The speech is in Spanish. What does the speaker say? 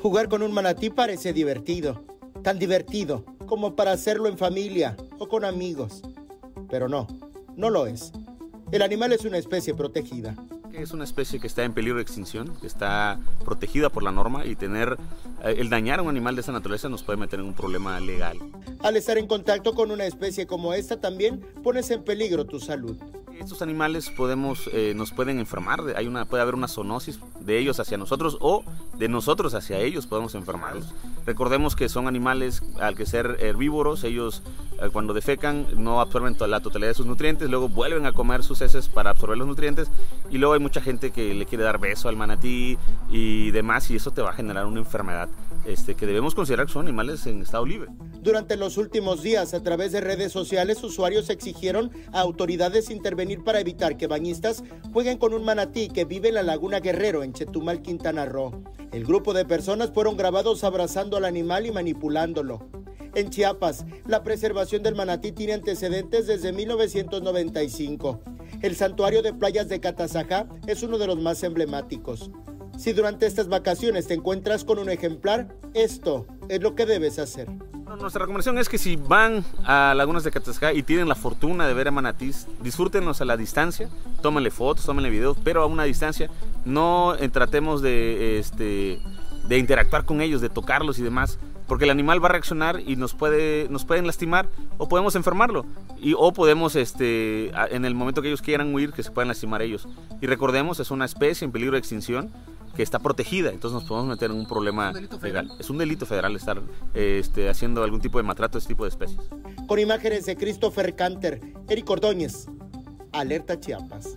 Jugar con un manatí parece divertido, tan divertido como para hacerlo en familia o con amigos. Pero no, no lo es. El animal es una especie protegida. Es una especie que está en peligro de extinción, que está protegida por la norma y tener eh, el dañar a un animal de esa naturaleza nos puede meter en un problema legal. Al estar en contacto con una especie como esta también pones en peligro tu salud. Estos animales podemos, eh, nos pueden enfermar, hay una, puede haber una zoonosis de ellos hacia nosotros o de nosotros hacia ellos podemos enfermarlos. Recordemos que son animales, al que ser herbívoros, ellos cuando defecan no absorben la totalidad de sus nutrientes, luego vuelven a comer sus heces para absorber los nutrientes y luego hay mucha gente que le quiere dar beso al manatí y demás y eso te va a generar una enfermedad este, que debemos considerar que son animales en estado libre. Durante los últimos días, a través de redes sociales, usuarios exigieron a autoridades intervenir para evitar que bañistas jueguen con un manatí que vive en la Laguna Guerrero, en Chetumal, Quintana Roo. El grupo de personas fueron grabados abrazando al animal y manipulándolo. En Chiapas, la preservación del manatí tiene antecedentes desde 1995. El santuario de playas de Catazajá es uno de los más emblemáticos. Si durante estas vacaciones te encuentras con un ejemplar, esto es lo que debes hacer. Nuestra recomendación es que si van a Lagunas de Catazajá y tienen la fortuna de ver a manatís, disfrútenlos a la distancia, tómenle fotos, tómenle videos, pero a una distancia. No eh, tratemos de, este, de interactuar con ellos, de tocarlos y demás, porque el animal va a reaccionar y nos, puede, nos pueden lastimar o podemos enfermarlo. Y, o podemos, este, en el momento que ellos quieran huir, que se puedan lastimar ellos. Y recordemos, es una especie en peligro de extinción que está protegida, entonces nos podemos meter en un problema legal. Es un delito federal estar este, haciendo algún tipo de maltrato a este tipo de especies. Con imágenes de Christopher Canter, Eric Ordóñez, Alerta Chiapas.